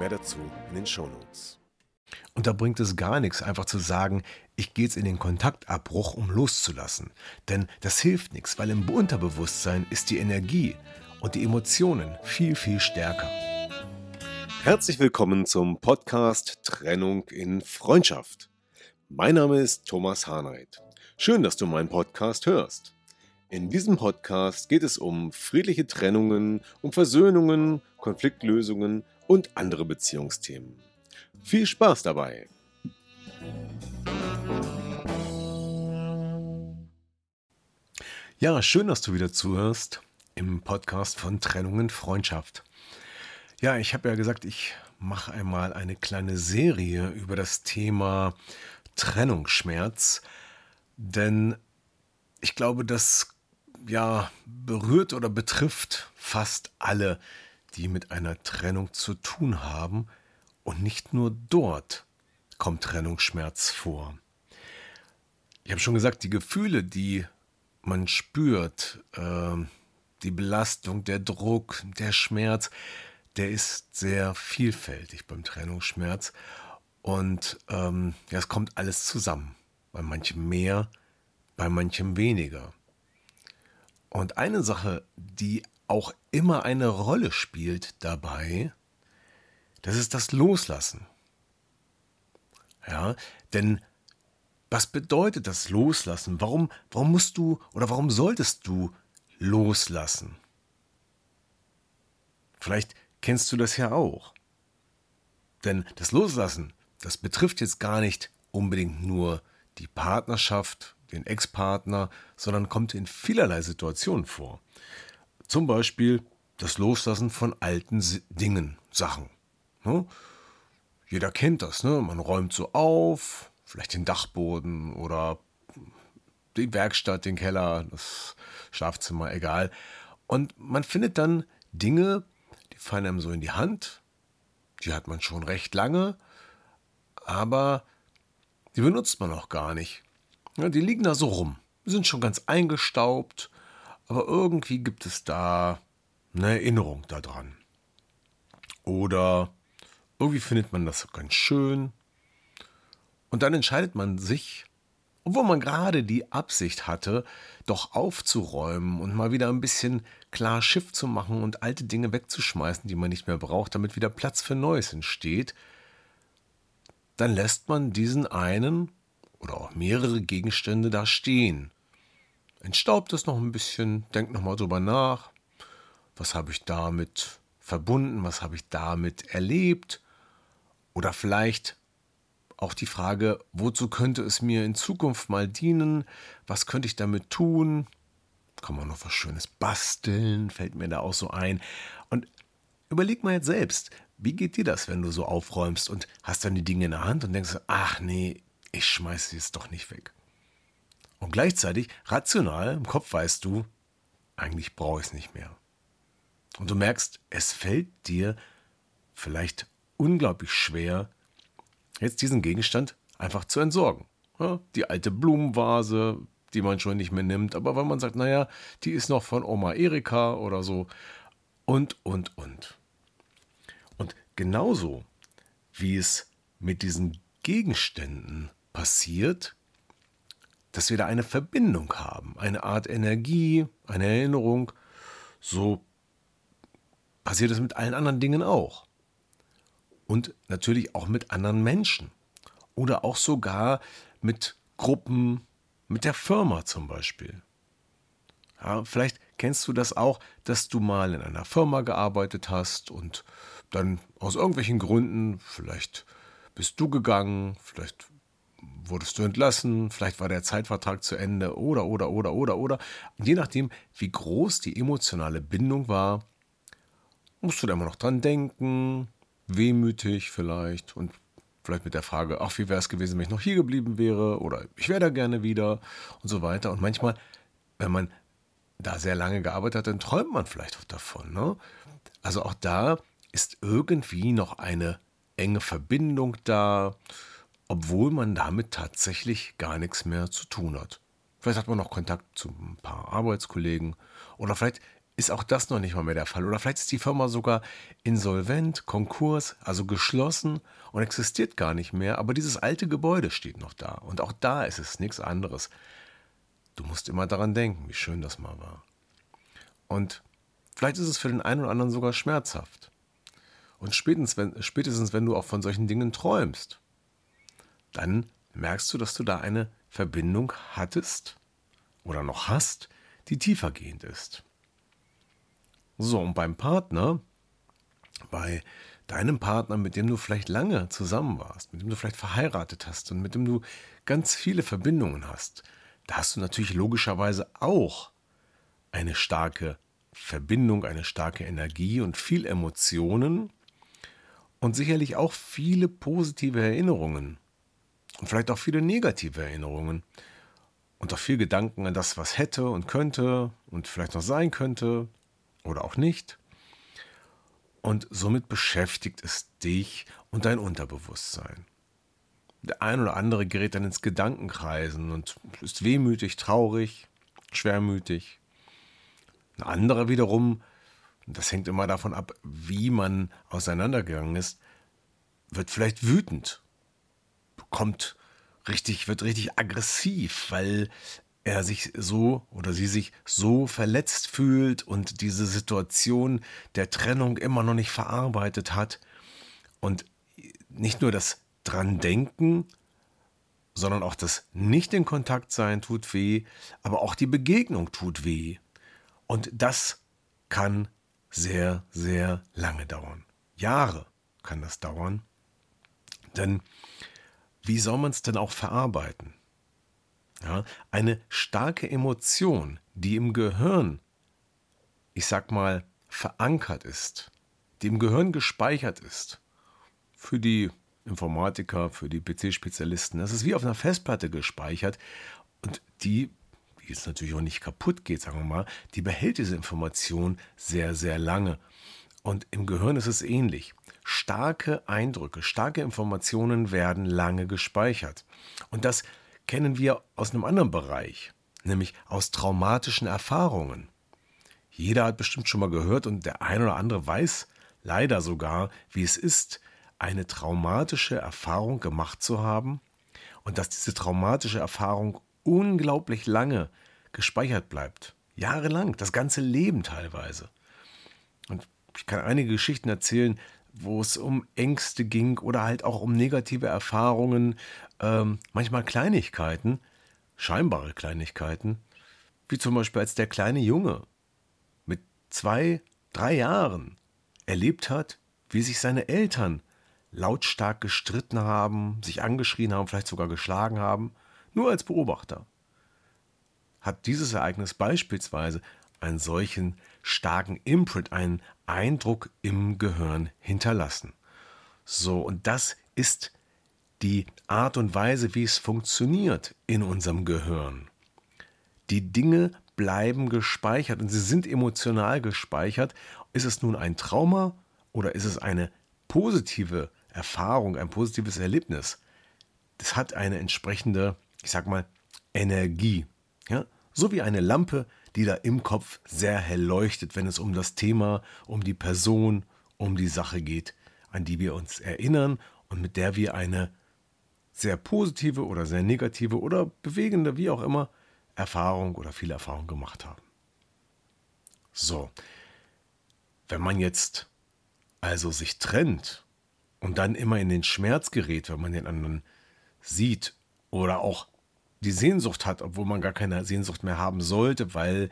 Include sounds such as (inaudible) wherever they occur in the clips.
Mehr dazu in den Shownotes. Und da bringt es gar nichts, einfach zu sagen, ich gehe jetzt in den Kontaktabbruch, um loszulassen. Denn das hilft nichts, weil im Unterbewusstsein ist die Energie und die Emotionen viel, viel stärker. Herzlich willkommen zum Podcast Trennung in Freundschaft. Mein Name ist Thomas Harnight. Schön, dass du meinen Podcast hörst. In diesem Podcast geht es um friedliche Trennungen, um Versöhnungen, Konfliktlösungen und andere Beziehungsthemen. Viel Spaß dabei! Ja, schön, dass du wieder zuhörst im Podcast von Trennungen Freundschaft. Ja, ich habe ja gesagt, ich mache einmal eine kleine Serie über das Thema Trennungsschmerz, denn ich glaube, das ja berührt oder betrifft fast alle, die mit einer Trennung zu tun haben. Und nicht nur dort kommt Trennungsschmerz vor. Ich habe schon gesagt, die Gefühle, die man spürt, äh, die Belastung, der Druck, der Schmerz, der ist sehr vielfältig beim Trennungsschmerz. Und ähm, ja, es kommt alles zusammen. Bei manchem mehr, bei manchem weniger. Und eine Sache, die auch immer eine Rolle spielt dabei, das ist das Loslassen. Ja, denn was bedeutet das Loslassen? Warum, warum musst du oder warum solltest du loslassen? Vielleicht kennst du das ja auch. Denn das Loslassen, das betrifft jetzt gar nicht unbedingt nur die Partnerschaft, den Ex-Partner, sondern kommt in vielerlei Situationen vor. Zum Beispiel das Loslassen von alten Dingen, Sachen. Ne? Jeder kennt das, ne? Man räumt so auf, vielleicht den Dachboden oder die Werkstatt, den Keller, das Schlafzimmer, egal. Und man findet dann Dinge, die fallen einem so in die Hand. Die hat man schon recht lange, aber die benutzt man auch gar nicht. Ja, die liegen da so rum, sind schon ganz eingestaubt, aber irgendwie gibt es da eine Erinnerung daran. Oder irgendwie findet man das ganz schön. Und dann entscheidet man sich, obwohl man gerade die Absicht hatte, doch aufzuräumen und mal wieder ein bisschen klar Schiff zu machen und alte Dinge wegzuschmeißen, die man nicht mehr braucht, damit wieder Platz für Neues entsteht, dann lässt man diesen einen oder auch mehrere Gegenstände da stehen. Entstaubt es noch ein bisschen, denkt nochmal drüber nach, was habe ich damit verbunden, was habe ich damit erlebt oder vielleicht auch die Frage, wozu könnte es mir in Zukunft mal dienen? Was könnte ich damit tun? Kann man noch was Schönes basteln? Fällt mir da auch so ein. Und überleg mal jetzt selbst, wie geht dir das, wenn du so aufräumst und hast dann die Dinge in der Hand und denkst, ach nee, ich schmeiße jetzt doch nicht weg. Und gleichzeitig, rational, im Kopf weißt du, eigentlich brauche ich es nicht mehr. Und du merkst, es fällt dir vielleicht unglaublich schwer, jetzt diesen Gegenstand einfach zu entsorgen. Ja, die alte Blumenvase, die man schon nicht mehr nimmt, aber weil man sagt, naja, die ist noch von Oma Erika oder so. Und, und, und. Und genauso wie es mit diesen Gegenständen passiert, dass wir da eine Verbindung haben, eine Art Energie, eine Erinnerung, so passiert es mit allen anderen Dingen auch. Und natürlich auch mit anderen Menschen. Oder auch sogar mit Gruppen, mit der Firma zum Beispiel. Ja, vielleicht kennst du das auch, dass du mal in einer Firma gearbeitet hast und dann aus irgendwelchen Gründen, vielleicht bist du gegangen, vielleicht wurdest du entlassen, vielleicht war der Zeitvertrag zu Ende oder, oder, oder, oder, oder. Je nachdem, wie groß die emotionale Bindung war, musst du da immer noch dran denken, wehmütig vielleicht und vielleicht mit der Frage, ach, wie wäre es gewesen, wenn ich noch hier geblieben wäre oder ich wäre da gerne wieder und so weiter. Und manchmal, wenn man da sehr lange gearbeitet hat, dann träumt man vielleicht auch davon. Ne? Also auch da ist irgendwie noch eine enge Verbindung da, obwohl man damit tatsächlich gar nichts mehr zu tun hat. Vielleicht hat man noch Kontakt zu ein paar Arbeitskollegen oder vielleicht ist auch das noch nicht mal mehr der Fall. Oder vielleicht ist die Firma sogar insolvent, Konkurs, also geschlossen und existiert gar nicht mehr, aber dieses alte Gebäude steht noch da. Und auch da ist es nichts anderes. Du musst immer daran denken, wie schön das mal war. Und vielleicht ist es für den einen oder anderen sogar schmerzhaft. Und spätestens wenn, spätestens, wenn du auch von solchen Dingen träumst, dann merkst du, dass du da eine Verbindung hattest oder noch hast, die tiefergehend ist. So, und beim Partner, bei deinem Partner, mit dem du vielleicht lange zusammen warst, mit dem du vielleicht verheiratet hast und mit dem du ganz viele Verbindungen hast, da hast du natürlich logischerweise auch eine starke Verbindung, eine starke Energie und viel Emotionen und sicherlich auch viele positive Erinnerungen und vielleicht auch viele negative Erinnerungen und auch viel Gedanken an das, was hätte und könnte und vielleicht noch sein könnte oder auch nicht. Und somit beschäftigt es dich und dein Unterbewusstsein. Der ein oder andere gerät dann ins Gedankenkreisen und ist wehmütig, traurig, schwermütig. Ein anderer wiederum, das hängt immer davon ab, wie man auseinandergegangen ist, wird vielleicht wütend, bekommt richtig, wird richtig aggressiv, weil er sich so oder sie sich so verletzt fühlt und diese Situation der Trennung immer noch nicht verarbeitet hat. Und nicht nur das dran denken, sondern auch das nicht in Kontakt sein tut weh, aber auch die Begegnung tut weh. Und das kann sehr, sehr lange dauern. Jahre kann das dauern. Denn wie soll man es denn auch verarbeiten? Ja, eine starke Emotion, die im Gehirn, ich sag mal, verankert ist, die im Gehirn gespeichert ist, für die Informatiker, für die PC-Spezialisten, das ist wie auf einer Festplatte gespeichert und die, die jetzt natürlich auch nicht kaputt geht, sagen wir mal, die behält diese Information sehr, sehr lange. Und im Gehirn ist es ähnlich. Starke Eindrücke, starke Informationen werden lange gespeichert. Und das kennen wir aus einem anderen Bereich, nämlich aus traumatischen Erfahrungen. Jeder hat bestimmt schon mal gehört und der ein oder andere weiß leider sogar, wie es ist, eine traumatische Erfahrung gemacht zu haben und dass diese traumatische Erfahrung unglaublich lange gespeichert bleibt. Jahrelang, das ganze Leben teilweise. Und ich kann einige Geschichten erzählen, wo es um Ängste ging oder halt auch um negative Erfahrungen, ähm, manchmal Kleinigkeiten, scheinbare Kleinigkeiten, wie zum Beispiel als der kleine Junge mit zwei, drei Jahren erlebt hat, wie sich seine Eltern lautstark gestritten haben, sich angeschrien haben, vielleicht sogar geschlagen haben, nur als Beobachter. Hat dieses Ereignis beispielsweise einen solchen starken Imprint, einen Eindruck im Gehirn hinterlassen. So, und das ist die Art und Weise, wie es funktioniert in unserem Gehirn. Die Dinge bleiben gespeichert und sie sind emotional gespeichert. Ist es nun ein Trauma oder ist es eine positive Erfahrung, ein positives Erlebnis? Das hat eine entsprechende, ich sag mal, Energie. Ja? So wie eine Lampe, die da im Kopf sehr hell leuchtet, wenn es um das Thema, um die Person, um die Sache geht, an die wir uns erinnern und mit der wir eine sehr positive oder sehr negative oder bewegende, wie auch immer, Erfahrung oder viel Erfahrung gemacht haben. So, wenn man jetzt also sich trennt und dann immer in den Schmerz gerät, wenn man den anderen sieht oder auch die Sehnsucht hat, obwohl man gar keine Sehnsucht mehr haben sollte, weil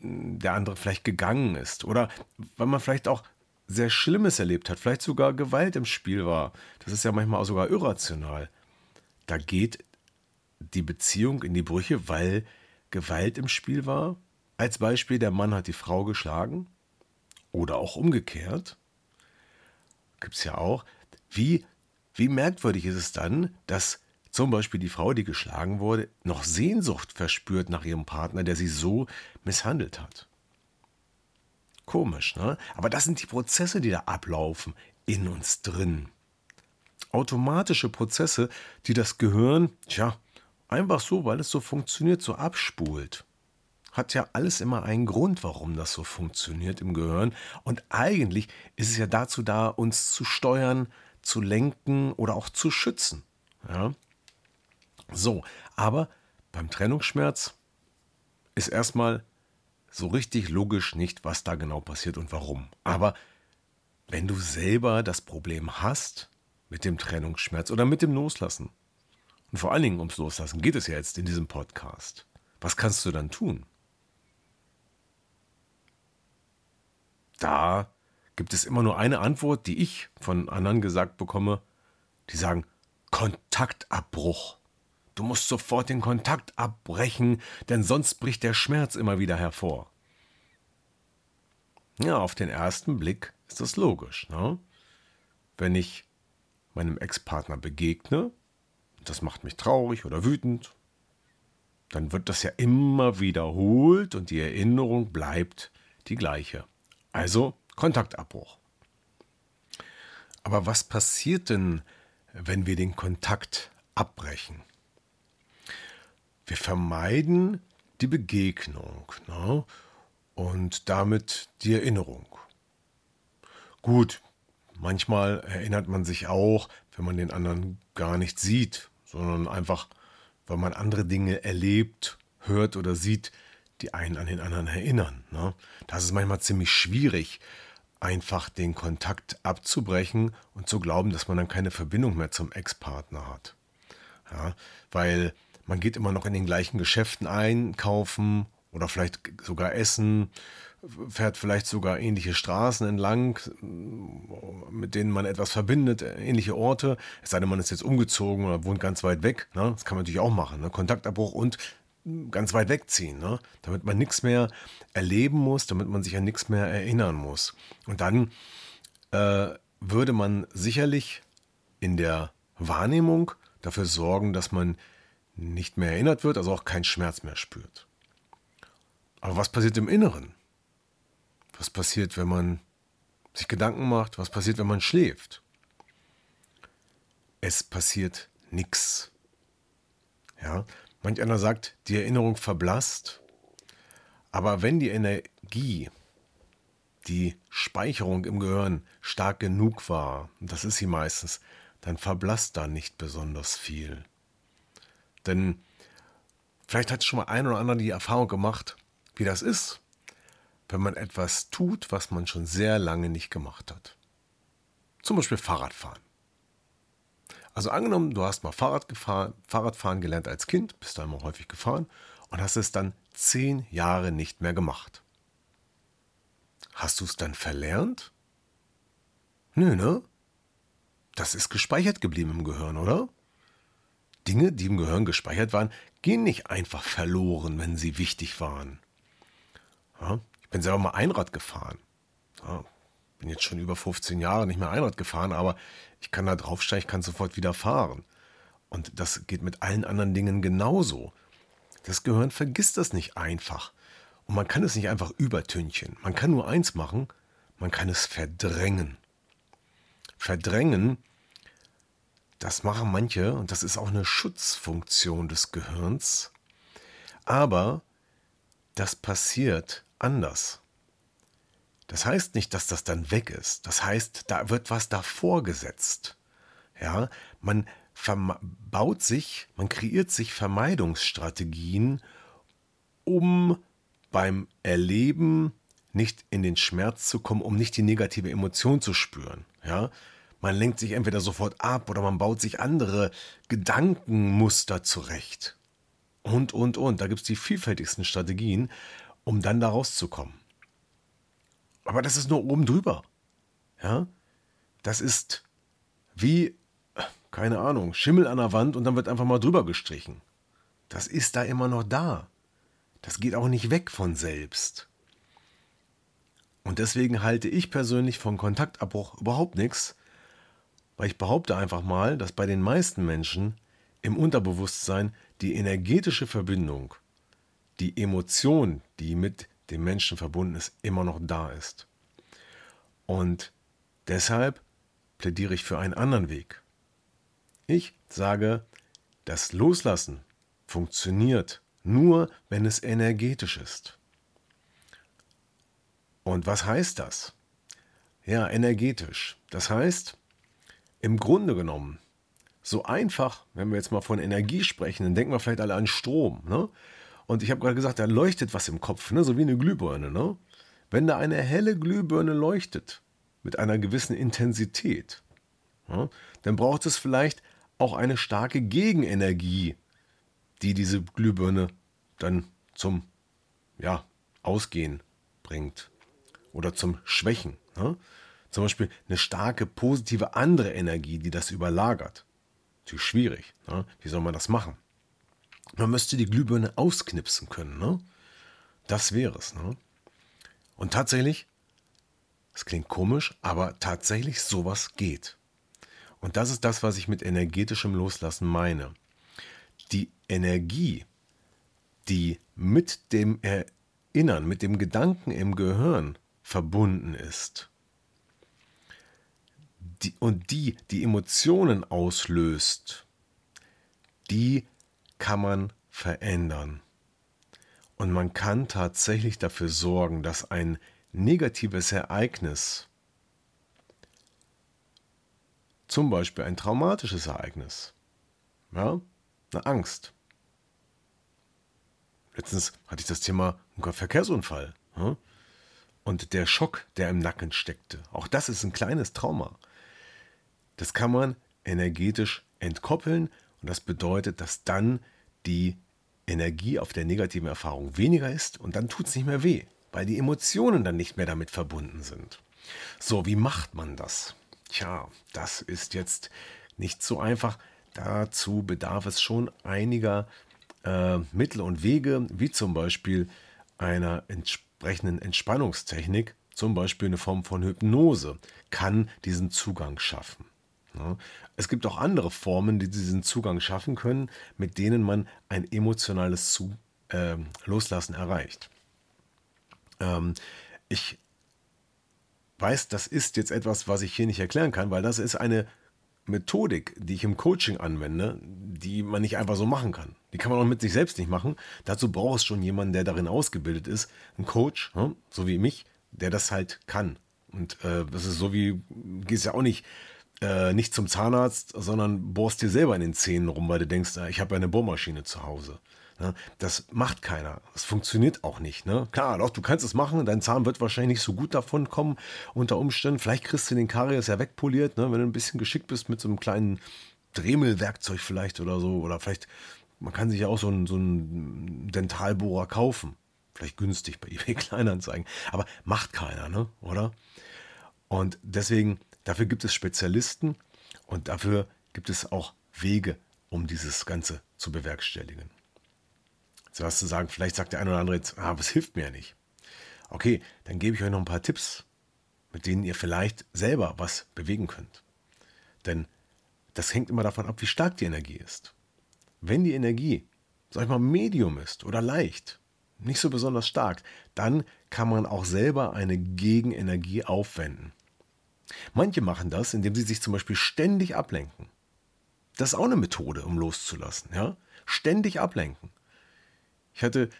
hm, der andere vielleicht gegangen ist oder weil man vielleicht auch sehr Schlimmes erlebt hat, vielleicht sogar Gewalt im Spiel war. Das ist ja manchmal auch sogar irrational. Da geht die Beziehung in die Brüche, weil Gewalt im Spiel war. Als Beispiel, der Mann hat die Frau geschlagen oder auch umgekehrt. gibt es ja auch. Wie, wie merkwürdig ist es dann, dass zum Beispiel die Frau, die geschlagen wurde, noch Sehnsucht verspürt nach ihrem Partner, der sie so misshandelt hat. Komisch, ne? Aber das sind die Prozesse, die da ablaufen in uns drin. Automatische Prozesse, die das Gehirn, tja, einfach so, weil es so funktioniert, so abspult. Hat ja alles immer einen Grund, warum das so funktioniert im Gehirn. Und eigentlich ist es ja dazu da, uns zu steuern, zu lenken oder auch zu schützen. Ja? So, aber beim Trennungsschmerz ist erstmal so richtig logisch nicht, was da genau passiert und warum. Aber wenn du selber das Problem hast mit dem Trennungsschmerz oder mit dem Loslassen, und vor allen Dingen ums Loslassen geht es ja jetzt in diesem Podcast, was kannst du dann tun? Da gibt es immer nur eine Antwort, die ich von anderen gesagt bekomme, die sagen Kontaktabbruch. Du musst sofort den Kontakt abbrechen, denn sonst bricht der Schmerz immer wieder hervor. Ja, auf den ersten Blick ist das logisch. Ne? Wenn ich meinem Ex-Partner begegne, das macht mich traurig oder wütend, dann wird das ja immer wiederholt und die Erinnerung bleibt die gleiche. Also Kontaktabbruch. Aber was passiert denn, wenn wir den Kontakt abbrechen? Wir vermeiden die Begegnung ne? und damit die Erinnerung. Gut, manchmal erinnert man sich auch, wenn man den anderen gar nicht sieht, sondern einfach, weil man andere Dinge erlebt, hört oder sieht, die einen an den anderen erinnern. Ne? Das ist manchmal ziemlich schwierig, einfach den Kontakt abzubrechen und zu glauben, dass man dann keine Verbindung mehr zum Ex-Partner hat. Ja, weil man geht immer noch in den gleichen Geschäften einkaufen oder vielleicht sogar essen, fährt vielleicht sogar ähnliche Straßen entlang, mit denen man etwas verbindet, ähnliche Orte. Es sei denn, man ist jetzt umgezogen oder wohnt ganz weit weg. Ne? Das kann man natürlich auch machen. Ne? Kontaktabbruch und ganz weit wegziehen, ne? damit man nichts mehr erleben muss, damit man sich an nichts mehr erinnern muss. Und dann äh, würde man sicherlich in der Wahrnehmung dafür sorgen, dass man nicht mehr erinnert wird, also auch keinen Schmerz mehr spürt. Aber was passiert im Inneren? Was passiert, wenn man sich Gedanken macht? Was passiert, wenn man schläft? Es passiert nichts. Ja, manch einer sagt, die Erinnerung verblasst. Aber wenn die Energie, die Speicherung im Gehirn stark genug war, das ist sie meistens, dann verblasst da nicht besonders viel. Denn vielleicht hat schon mal ein oder andere die Erfahrung gemacht, wie das ist, wenn man etwas tut, was man schon sehr lange nicht gemacht hat. Zum Beispiel Fahrradfahren. Also angenommen, du hast mal Fahrrad gefahren, Fahrradfahren gelernt als Kind, bist da immer häufig gefahren und hast es dann zehn Jahre nicht mehr gemacht. Hast du es dann verlernt? Nö, ne? Das ist gespeichert geblieben im Gehirn, oder? Dinge, die im Gehirn gespeichert waren, gehen nicht einfach verloren, wenn sie wichtig waren. Ja, ich bin selber mal Einrad gefahren. Ja, bin jetzt schon über 15 Jahre nicht mehr Einrad gefahren, aber ich kann da draufsteigen, ich kann sofort wieder fahren. Und das geht mit allen anderen Dingen genauso. Das Gehirn vergisst das nicht einfach. Und man kann es nicht einfach übertünchen. Man kann nur eins machen, man kann es verdrängen. Verdrängen das machen manche und das ist auch eine Schutzfunktion des Gehirns. Aber das passiert anders. Das heißt nicht, dass das dann weg ist. Das heißt, da wird was davor gesetzt. Ja, man baut sich, man kreiert sich Vermeidungsstrategien, um beim Erleben nicht in den Schmerz zu kommen, um nicht die negative Emotion zu spüren. Ja, man lenkt sich entweder sofort ab oder man baut sich andere Gedankenmuster zurecht. Und, und, und. Da gibt es die vielfältigsten Strategien, um dann da rauszukommen. Aber das ist nur oben drüber. Ja? Das ist wie, keine Ahnung, Schimmel an der Wand und dann wird einfach mal drüber gestrichen. Das ist da immer noch da. Das geht auch nicht weg von selbst. Und deswegen halte ich persönlich von Kontaktabbruch überhaupt nichts, weil ich behaupte einfach mal, dass bei den meisten Menschen im Unterbewusstsein die energetische Verbindung, die Emotion, die mit dem Menschen verbunden ist, immer noch da ist. Und deshalb plädiere ich für einen anderen Weg. Ich sage, das Loslassen funktioniert nur, wenn es energetisch ist. Und was heißt das? Ja, energetisch. Das heißt, im Grunde genommen, so einfach, wenn wir jetzt mal von Energie sprechen, dann denken wir vielleicht alle an Strom. Ne? Und ich habe gerade gesagt, da leuchtet was im Kopf, ne? so wie eine Glühbirne. Ne? Wenn da eine helle Glühbirne leuchtet, mit einer gewissen Intensität, ja, dann braucht es vielleicht auch eine starke Gegenenergie, die diese Glühbirne dann zum ja, Ausgehen bringt oder zum Schwächen. Ne? Zum Beispiel eine starke, positive andere Energie, die das überlagert. Natürlich schwierig. Ne? Wie soll man das machen? Man müsste die Glühbirne ausknipsen können. Ne? Das wäre es. Ne? Und tatsächlich, es klingt komisch, aber tatsächlich sowas geht. Und das ist das, was ich mit energetischem Loslassen meine. Die Energie, die mit dem Erinnern, mit dem Gedanken im Gehirn verbunden ist, die, und die die Emotionen auslöst, die kann man verändern. Und man kann tatsächlich dafür sorgen, dass ein negatives Ereignis, zum Beispiel ein traumatisches Ereignis, ja, eine Angst. Letztens hatte ich das Thema Verkehrsunfall. Ja, und der Schock, der im Nacken steckte, auch das ist ein kleines Trauma. Das kann man energetisch entkoppeln und das bedeutet, dass dann die Energie auf der negativen Erfahrung weniger ist und dann tut es nicht mehr weh, weil die Emotionen dann nicht mehr damit verbunden sind. So, wie macht man das? Tja, das ist jetzt nicht so einfach. Dazu bedarf es schon einiger äh, Mittel und Wege, wie zum Beispiel einer entsprechenden Entspannungstechnik, zum Beispiel eine Form von Hypnose, kann diesen Zugang schaffen. Es gibt auch andere Formen, die diesen Zugang schaffen können, mit denen man ein emotionales Zu äh, Loslassen erreicht. Ähm, ich weiß, das ist jetzt etwas, was ich hier nicht erklären kann, weil das ist eine Methodik, die ich im Coaching anwende, die man nicht einfach so machen kann. Die kann man auch mit sich selbst nicht machen. Dazu braucht es schon jemanden, der darin ausgebildet ist, ein Coach, hm, so wie mich, der das halt kann. Und äh, das ist so wie, gehst ja auch nicht äh, nicht zum Zahnarzt, sondern bohrst dir selber in den Zähnen rum, weil du denkst, ah, ich habe ja eine Bohrmaschine zu Hause. Ne? Das macht keiner. Das funktioniert auch nicht. Ne? Klar, doch, du kannst es machen. Dein Zahn wird wahrscheinlich nicht so gut davon kommen unter Umständen. Vielleicht kriegst du den Karies ja wegpoliert, ne? wenn du ein bisschen geschickt bist mit so einem kleinen Dremelwerkzeug vielleicht oder so. Oder vielleicht, man kann sich ja auch so einen, so einen Dentalbohrer kaufen. Vielleicht günstig bei eBay (laughs) Kleinanzeigen. Aber macht keiner, ne? oder? Und deswegen Dafür gibt es Spezialisten und dafür gibt es auch Wege, um dieses Ganze zu bewerkstelligen. So was zu sagen, vielleicht sagt der eine oder andere jetzt, ah, was hilft mir ja nicht. Okay, dann gebe ich euch noch ein paar Tipps, mit denen ihr vielleicht selber was bewegen könnt. Denn das hängt immer davon ab, wie stark die Energie ist. Wenn die Energie, sag ich mal, medium ist oder leicht, nicht so besonders stark, dann kann man auch selber eine Gegenenergie aufwenden. Manche machen das, indem sie sich zum Beispiel ständig ablenken. Das ist auch eine Methode, um loszulassen. Ja? Ständig ablenken. Ich hatte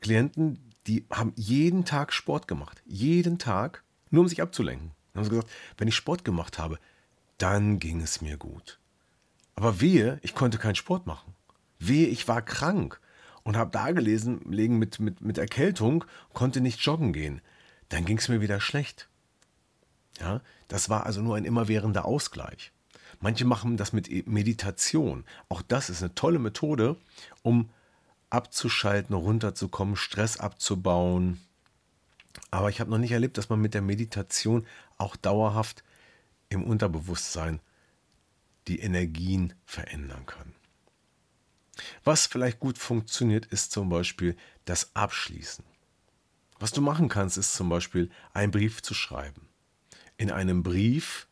Klienten, die haben jeden Tag Sport gemacht. Jeden Tag, nur um sich abzulenken. Dann haben sie gesagt, wenn ich Sport gemacht habe, dann ging es mir gut. Aber wehe, ich konnte keinen Sport machen. Wehe, ich war krank und habe da gelesen, legen mit, mit, mit Erkältung, konnte nicht joggen gehen. Dann ging es mir wieder schlecht. Ja, das war also nur ein immerwährender Ausgleich. Manche machen das mit e- Meditation. Auch das ist eine tolle Methode, um abzuschalten, runterzukommen, Stress abzubauen. Aber ich habe noch nicht erlebt, dass man mit der Meditation auch dauerhaft im Unterbewusstsein die Energien verändern kann. Was vielleicht gut funktioniert, ist zum Beispiel das Abschließen. Was du machen kannst, ist zum Beispiel einen Brief zu schreiben in einem Brief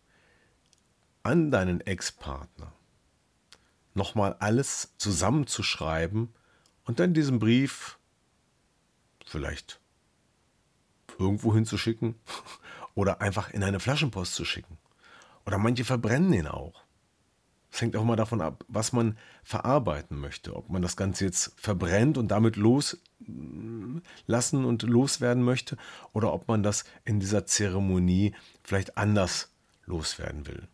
an deinen Ex-Partner nochmal alles zusammenzuschreiben und dann diesen Brief vielleicht irgendwo hinzuschicken (laughs) oder einfach in eine Flaschenpost zu schicken. Oder manche verbrennen ihn auch. Es hängt auch mal davon ab, was man verarbeiten möchte. Ob man das Ganze jetzt verbrennt und damit loslassen und loswerden möchte oder ob man das in dieser Zeremonie vielleicht anders loswerden will.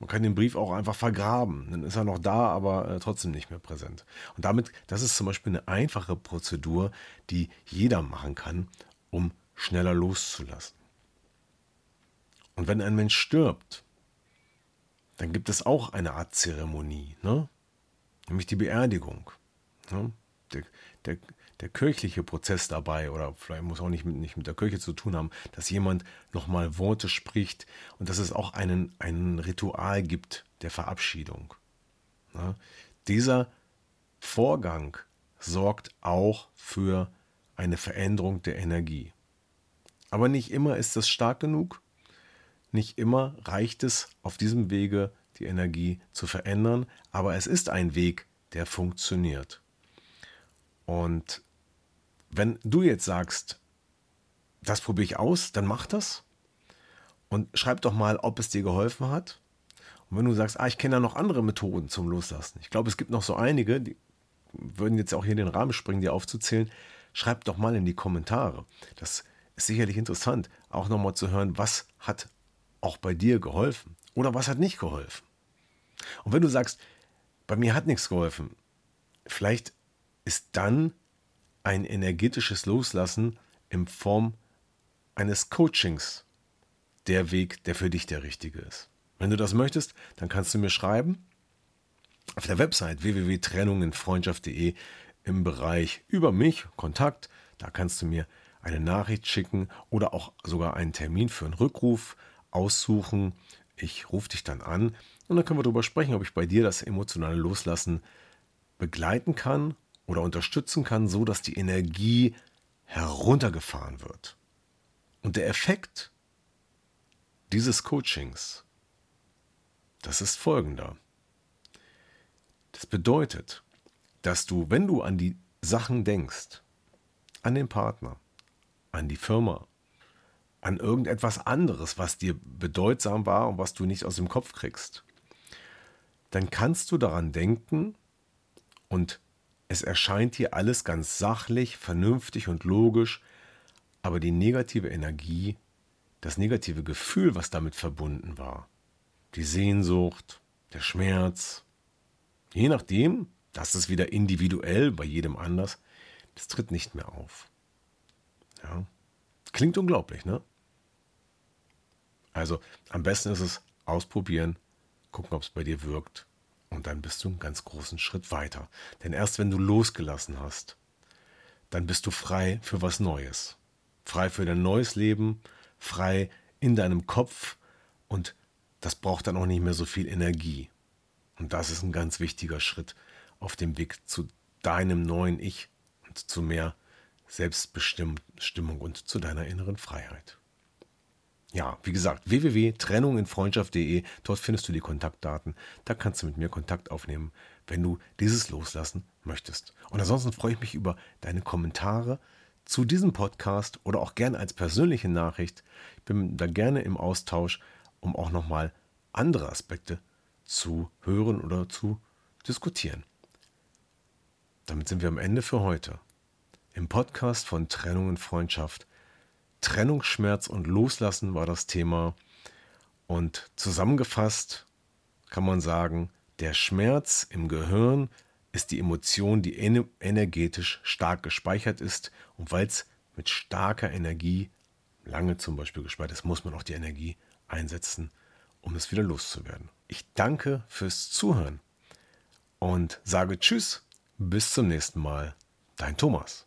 Man kann den Brief auch einfach vergraben. Dann ist er noch da, aber äh, trotzdem nicht mehr präsent. Und damit, das ist zum Beispiel eine einfache Prozedur, die jeder machen kann, um schneller loszulassen. Und wenn ein Mensch stirbt, dann gibt es auch eine Art Zeremonie, ne? nämlich die Beerdigung. Ne? Der, der, der kirchliche Prozess dabei, oder vielleicht muss auch nicht mit, nicht mit der Kirche zu tun haben, dass jemand nochmal Worte spricht und dass es auch einen, ein Ritual gibt der Verabschiedung. Ne? Dieser Vorgang sorgt auch für eine Veränderung der Energie. Aber nicht immer ist das stark genug nicht immer reicht es auf diesem Wege, die Energie zu verändern, aber es ist ein Weg, der funktioniert. Und wenn du jetzt sagst, das probiere ich aus, dann mach das und schreib doch mal, ob es dir geholfen hat. Und wenn du sagst, ah, ich kenne ja noch andere Methoden zum Loslassen, ich glaube, es gibt noch so einige, die würden jetzt auch hier den Rahmen springen, die aufzuzählen, schreib doch mal in die Kommentare. Das ist sicherlich interessant, auch nochmal zu hören, was hat auch bei dir geholfen? Oder was hat nicht geholfen? Und wenn du sagst, bei mir hat nichts geholfen, vielleicht ist dann ein energetisches Loslassen in Form eines Coachings der Weg, der für dich der richtige ist. Wenn du das möchtest, dann kannst du mir schreiben auf der Website www.trennunginfreundschaft.de im Bereich über mich, Kontakt. Da kannst du mir eine Nachricht schicken oder auch sogar einen Termin für einen Rückruf aussuchen. Ich rufe dich dann an und dann können wir darüber sprechen, ob ich bei dir das emotionale Loslassen begleiten kann oder unterstützen kann, so dass die Energie heruntergefahren wird. Und der Effekt dieses Coachings, das ist folgender. Das bedeutet, dass du, wenn du an die Sachen denkst, an den Partner, an die Firma, an irgendetwas anderes, was dir bedeutsam war und was du nicht aus dem Kopf kriegst, dann kannst du daran denken und es erscheint dir alles ganz sachlich, vernünftig und logisch, aber die negative Energie, das negative Gefühl, was damit verbunden war, die Sehnsucht, der Schmerz, je nachdem, das ist wieder individuell bei jedem anders, das tritt nicht mehr auf. Ja. Klingt unglaublich, ne? Also am besten ist es ausprobieren, gucken, ob es bei dir wirkt und dann bist du einen ganz großen Schritt weiter. Denn erst wenn du losgelassen hast, dann bist du frei für was Neues. Frei für dein neues Leben, frei in deinem Kopf und das braucht dann auch nicht mehr so viel Energie. Und das ist ein ganz wichtiger Schritt auf dem Weg zu deinem neuen Ich und zu mehr Selbstbestimmung und zu deiner inneren Freiheit. Ja, wie gesagt, www.trennunginfreundschaft.de, dort findest du die Kontaktdaten. Da kannst du mit mir Kontakt aufnehmen, wenn du dieses loslassen möchtest. Und ansonsten freue ich mich über deine Kommentare zu diesem Podcast oder auch gerne als persönliche Nachricht. Ich bin da gerne im Austausch, um auch nochmal andere Aspekte zu hören oder zu diskutieren. Damit sind wir am Ende für heute. Im Podcast von Trennung und Freundschaft Trennungsschmerz und Loslassen war das Thema. Und zusammengefasst kann man sagen, der Schmerz im Gehirn ist die Emotion, die energetisch stark gespeichert ist. Und weil es mit starker Energie lange zum Beispiel gespeichert ist, muss man auch die Energie einsetzen, um es wieder loszuwerden. Ich danke fürs Zuhören und sage Tschüss, bis zum nächsten Mal. Dein Thomas.